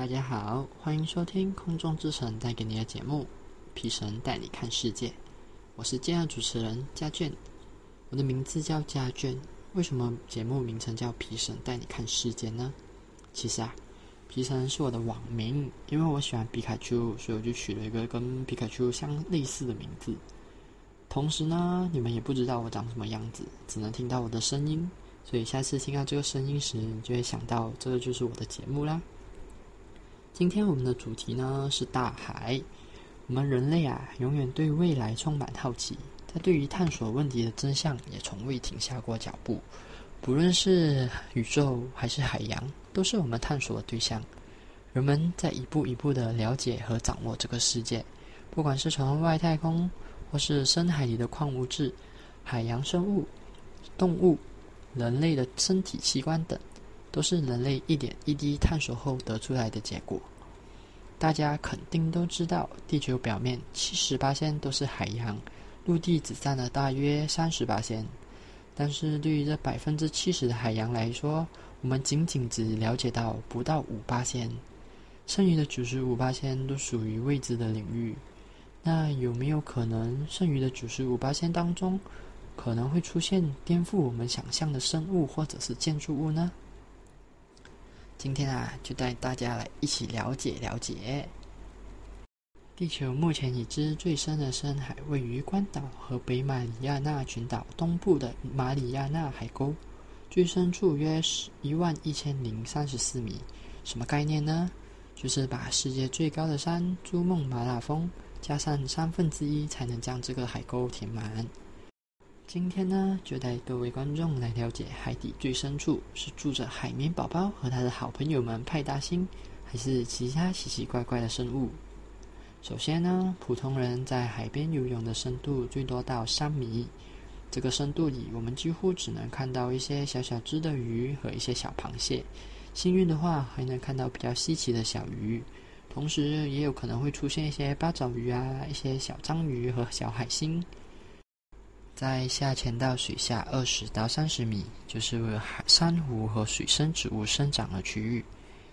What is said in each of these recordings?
大家好，欢迎收听空中之城带给你的节目《皮神带你看世界》。我是今天的主持人家眷，我的名字叫家眷。为什么节目名称叫《皮神带你看世界》呢？其实啊，皮神是我的网名，因为我喜欢皮卡丘，所以我就取了一个跟皮卡丘相类似的名字。同时呢，你们也不知道我长什么样子，只能听到我的声音，所以下次听到这个声音时，你就会想到这个就是我的节目啦。今天我们的主题呢是大海。我们人类啊，永远对未来充满好奇，在对于探索问题的真相也从未停下过脚步。不论是宇宙还是海洋，都是我们探索的对象。人们在一步一步的了解和掌握这个世界，不管是从外太空，或是深海里的矿物质、海洋生物、动物、人类的身体器官等。都是人类一点一滴探索后得出来的结果。大家肯定都知道，地球表面七十八仙都是海洋，陆地只占了大约三十八仙。但是对于这百分之七十的海洋来说，我们仅仅只了解到不到五八仙，剩余的九十五八仙都属于未知的领域。那有没有可能，剩余的九十五八仙当中，可能会出现颠覆我们想象的生物或者是建筑物呢？今天啊，就带大家来一起了解了解。地球目前已知最深的深海位于关岛和北马里亚纳群岛东部的马里亚纳海沟，最深处约是一万一千零三十四米。什么概念呢？就是把世界最高的山珠穆朗玛峰加上三分之一，才能将这个海沟填满。今天呢，就带各位观众来了解海底最深处是住着海绵宝宝和他的好朋友们派大星，还是其他奇奇怪怪的生物。首先呢，普通人在海边游泳的深度最多到三米，这个深度里我们几乎只能看到一些小小只的鱼和一些小螃蟹，幸运的话还能看到比较稀奇的小鱼，同时也有可能会出现一些八爪鱼啊、一些小章鱼和小海星。在下潜到水下二十到三十米，就是海珊瑚和水生植物生长的区域。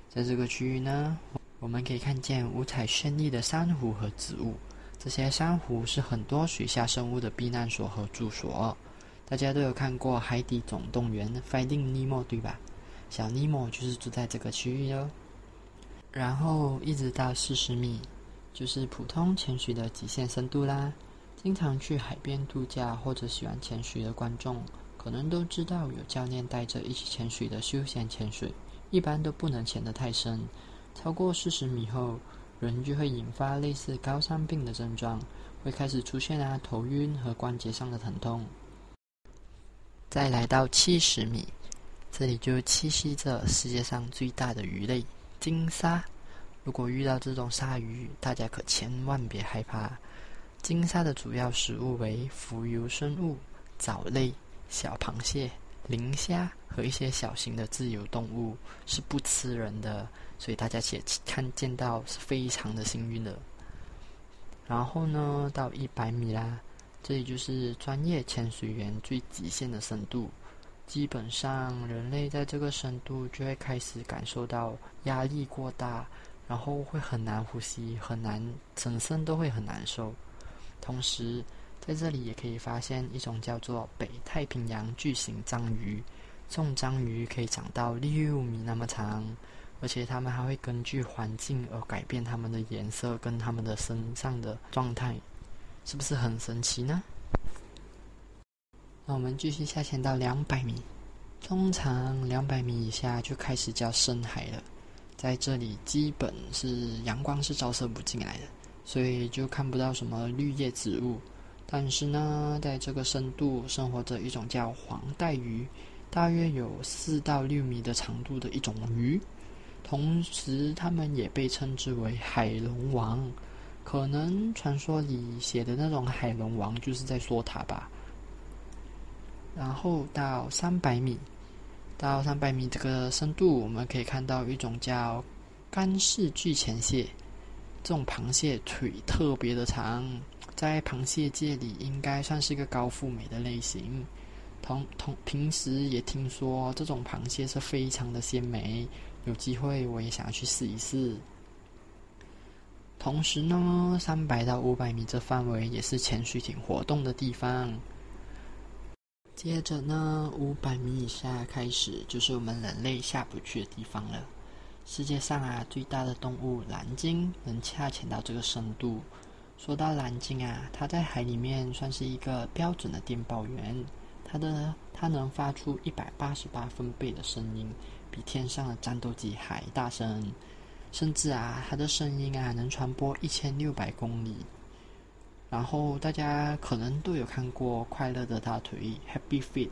在这个区域呢，我们可以看见五彩绚丽的珊瑚和植物。这些珊瑚是很多水下生物的避难所和住所。大家都有看过《海底总动员》Finding Nemo 对吧？小尼莫就是住在这个区域哦。然后一直到四十米，就是普通潜水的极限深度啦。经常去海边度假或者喜欢潜水的观众，可能都知道有教练带着一起潜水的休闲潜水，一般都不能潜得太深。超过四十米后，人就会引发类似高山病的症状，会开始出现啊头晕和关节上的疼痛。再来到七十米，这里就栖息着世界上最大的鱼类——金鲨。如果遇到这种鲨鱼，大家可千万别害怕。金鲨的主要食物为浮游生物、藻类、小螃蟹、磷虾和一些小型的自由动物，是不吃人的，所以大家且看见到是非常的幸运的。然后呢，到一百米啦，这里就是专业潜水员最极限的深度。基本上，人类在这个深度就会开始感受到压力过大，然后会很难呼吸，很难，整身都会很难受。同时，在这里也可以发现一种叫做北太平洋巨型章鱼。这种章鱼可以长到六米那么长，而且它们还会根据环境而改变它们的颜色跟它们的身上的状态，是不是很神奇呢？那我们继续下潜到两百米，通常两百米以下就开始叫深海了。在这里，基本是阳光是照射不进来的。所以就看不到什么绿叶植物，但是呢，在这个深度生活着一种叫黄带鱼，大约有四到六米的长度的一种鱼，同时它们也被称之为海龙王，可能传说里写的那种海龙王就是在说它吧。然后到三百米，到三百米这个深度，我们可以看到一种叫干式巨钳蟹。这种螃蟹腿特别的长，在螃蟹界里应该算是一个高富美的类型。同同平时也听说这种螃蟹是非常的鲜美，有机会我也想要去试一试。同时呢，三百到五百米这范围也是潜水艇活动的地方。接着呢，五百米以下开始就是我们人类下不去的地方了。世界上啊，最大的动物蓝鲸能下潜到这个深度。说到蓝鲸啊，它在海里面算是一个标准的电报员，它的它能发出一百八十八分贝的声音，比天上的战斗机还大声，甚至啊，它的声音啊能传播一千六百公里。然后大家可能都有看过《快乐的大腿》（Happy Feet），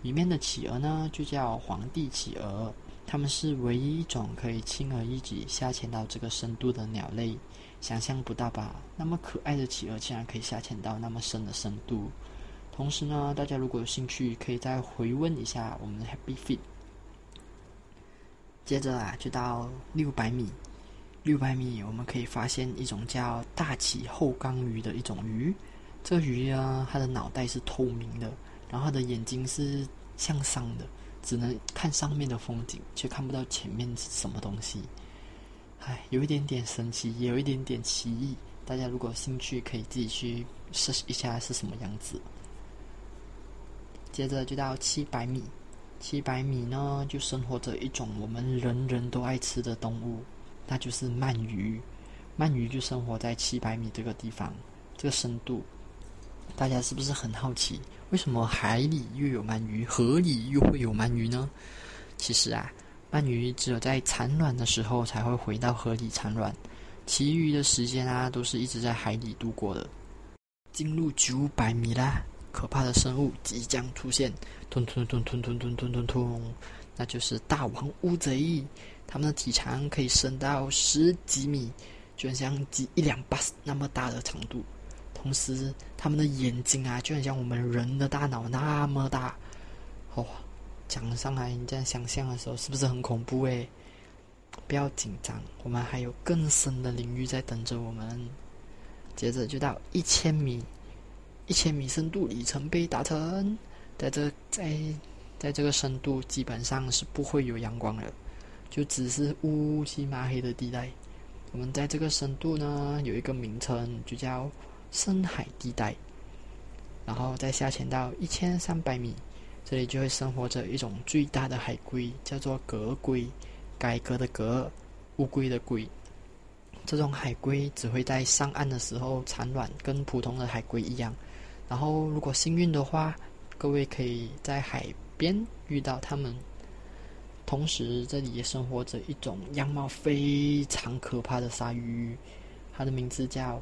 里面的企鹅呢就叫皇帝企鹅。它们是唯一一种可以轻而易举下潜到这个深度的鸟类，想象不到吧？那么可爱的企鹅竟然可以下潜到那么深的深度。同时呢，大家如果有兴趣，可以再回问一下我们的 Happy Feet。接着啊，就到六百米，六百米我们可以发现一种叫大鳍后缸鱼的一种鱼。这个鱼啊，它的脑袋是透明的，然后它的眼睛是向上的。只能看上面的风景，却看不到前面是什么东西。唉，有一点点神奇，也有一点点奇异。大家如果兴趣，可以自己去试一下是什么样子。接着就到七百米，七百米呢，就生活着一种我们人人都爱吃的动物，那就是鳗鱼。鳗鱼就生活在七百米这个地方，这个深度。大家是不是很好奇，为什么海里又有鳗鱼，河里又会有鳗鱼呢？其实啊，鳗鱼只有在产卵的时候才会回到河里产卵，其余的时间啊，都是一直在海里度过的。进入九百米啦，可怕的生物即将出现，吞吞吞吞吞吞吞吞吞，那就是大王乌贼。它们的体长可以伸到十几米，就像几一辆巴士那么大的长度。同时，他们的眼睛啊，就很像我们人的大脑那么大。哦，讲上来你这样想象的时候，是不是很恐怖诶？不要紧张，我们还有更深的领域在等着我们。接着就到一千米，一千米深度里程碑达成。在这在在这个深度，基本上是不会有阳光的，就只是乌漆麻黑的地带。我们在这个深度呢，有一个名称，就叫。深海地带，然后再下潜到一千三百米，这里就会生活着一种最大的海龟，叫做革龟，改革的革，乌龟的龟。这种海龟只会在上岸的时候产卵，跟普通的海龟一样。然后如果幸运的话，各位可以在海边遇到它们。同时，这里也生活着一种样貌非常可怕的鲨鱼，它的名字叫。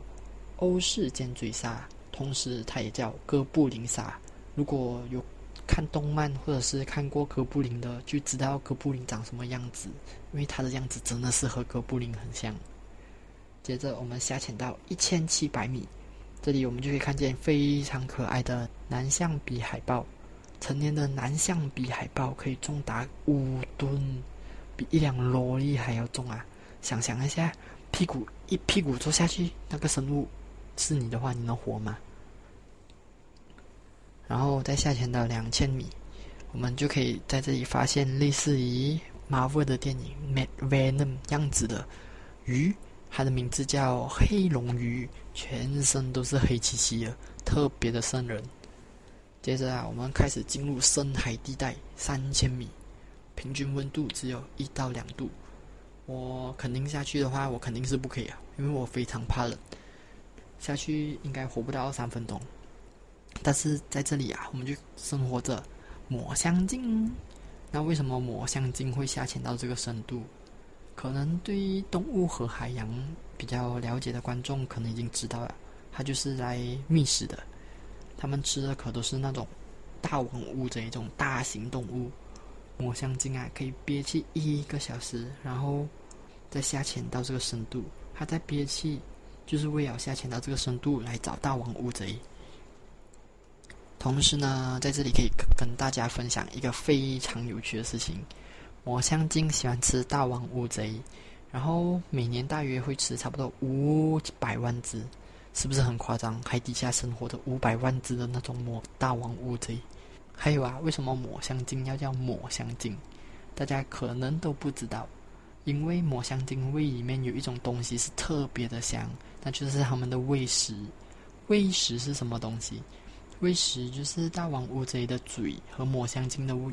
欧式尖嘴鲨，同时它也叫哥布林鲨。如果有看动漫或者是看过哥布林的，就知道哥布林长什么样子，因为它的样子真的是和哥布林很像。接着我们下潜到一千七百米，这里我们就可以看见非常可爱的南象鼻海豹。成年的南象鼻海豹可以重达五吨，比一辆萝莉还要重啊！想象一下，屁股一屁股坐下去，那个生物。是你的话，你能活吗？然后再下潜到两千米，我们就可以在这里发现类似于 Marvel 的电影《Mad Venom》样子的鱼，它的名字叫黑龙鱼，全身都是黑漆漆的，特别的瘆人。接着啊，我们开始进入深海地带，三千米，平均温度只有一到两度。我肯定下去的话，我肯定是不可以啊，因为我非常怕冷。下去应该活不到三分钟，但是在这里啊，我们就生活着抹香鲸。那为什么抹香鲸会下潜到这个深度？可能对于动物和海洋比较了解的观众，可能已经知道了，它就是来觅食的。它们吃的可都是那种大王乌贼这种大型动物。抹香鲸啊，可以憋气一个小时，然后再下潜到这个深度，它在憋气。就是为了下潜到这个深度来找大王乌贼。同时呢，在这里可以跟大家分享一个非常有趣的事情：抹香鲸喜欢吃大王乌贼，然后每年大约会吃差不多五百万只，是不是很夸张？海底下生活着五百万只的那种抹大王乌贼。还有啊，为什么抹香鲸要叫抹香鲸？大家可能都不知道，因为抹香鲸胃里面有一种东西是特别的香，那就是他们的胃石。胃石是什么东西？胃石就是大王乌贼的嘴和抹香鲸的胃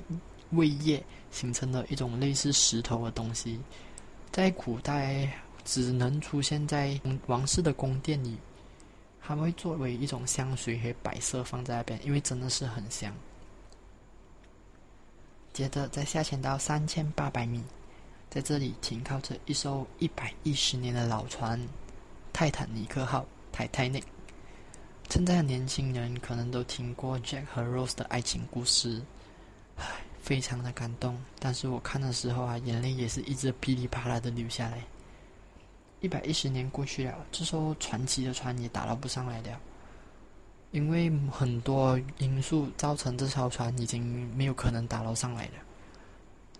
胃液形成的一种类似石头的东西，在古代只能出现在王室的宫殿里，它会作为一种香水和摆设放在那边，因为真的是很香。接着再下潜到三千八百米，在这里停靠着一艘一百一十年的老船——泰坦尼克号 （Titanic）。现在的年轻人可能都听过 Jack 和 Rose 的爱情故事，唉，非常的感动。但是我看的时候啊，眼泪也是一直噼里啪啦的流下来。一百一十年过去了，这艘传奇的船也打捞不上来了，因为很多因素造成这艘船已经没有可能打捞上来了。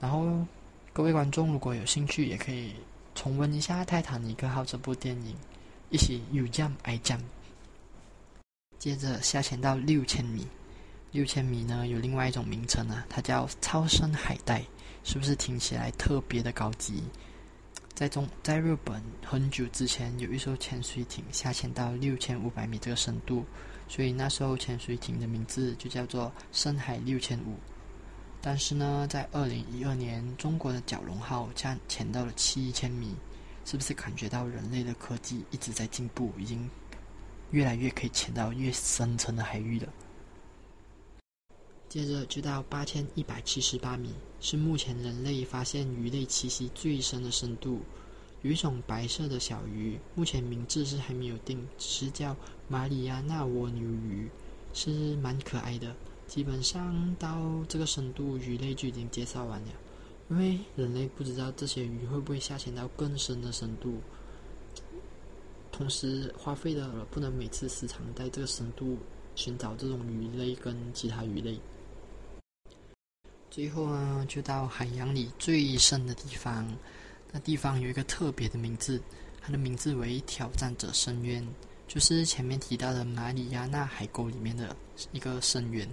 然后，各位观众如果有兴趣，也可以重温一下《泰坦尼克号》这部电影，一起有酱爱酱。接着下潜到六千米，六千米呢有另外一种名称呢，它叫超深海带，是不是听起来特别的高级？在中在日本很久之前有一艘潜水艇下潜到六千五百米这个深度，所以那时候潜水艇的名字就叫做深海六千五。但是呢，在二零一二年，中国的蛟龙号潜潜到了七千米，是不是感觉到人类的科技一直在进步，已经？越来越可以潜到越深层的海域了。接着就到八千一百七十八米，是目前人类发现鱼类栖息最深的深度。有一种白色的小鱼，目前名字是还没有定，只是叫马里亚纳蜗牛鱼，是蛮可爱的。基本上到这个深度，鱼类就已经介绍完了，因为人类不知道这些鱼会不会下潜到更深的深度。同时花费的不能每次时常在这个深度寻找这种鱼类跟其他鱼类。最后呢，就到海洋里最深的地方，那地方有一个特别的名字，它的名字为挑战者深渊，就是前面提到的马里亚纳海沟里面的一个深渊。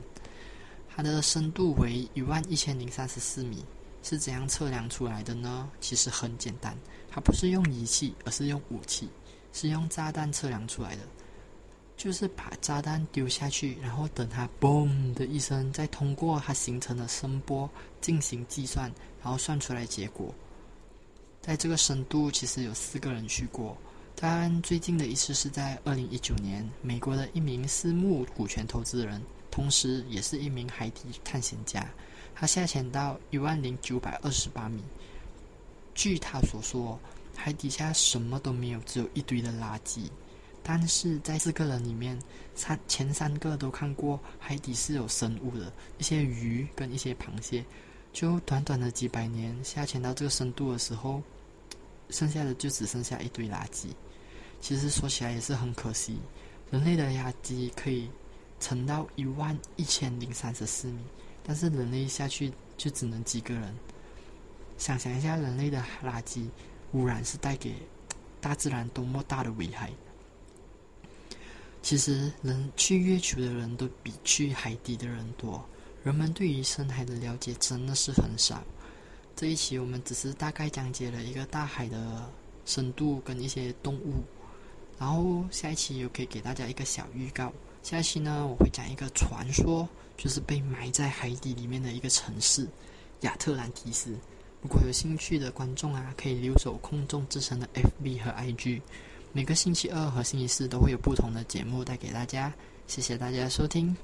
它的深度为一万一千零三十四米，是怎样测量出来的呢？其实很简单，它不是用仪器，而是用武器。是用炸弹测量出来的，就是把炸弹丢下去，然后等它“嘣”的一声，再通过它形成的声波进行计算，然后算出来结果。在这个深度，其实有四个人去过，但最近的一次是在二零一九年，美国的一名私募股权投资人，同时也是一名海底探险家，他下潜到一万零九百二十八米。据他所说。海底下什么都没有，只有一堆的垃圾。但是在四个人里面，三前三个都看过海底是有生物的，一些鱼跟一些螃蟹。就短短的几百年下潜到这个深度的时候，剩下的就只剩下一堆垃圾。其实说起来也是很可惜，人类的垃圾可以沉到一万一千零三十四米，但是人类下去就只能几个人。想想一下，人类的垃圾。污染是带给大自然多么大的危害！其实，人去月球的人都比去海底的人多。人们对于深海的了解真的是很少。这一期我们只是大概讲解了一个大海的深度跟一些动物，然后下一期又可以给大家一个小预告。下期呢，我会讲一个传说，就是被埋在海底里面的一个城市——亚特兰蒂斯。如果有兴趣的观众啊，可以留守空中之城的 FB 和 IG，每个星期二和星期四都会有不同的节目带给大家。谢谢大家收听。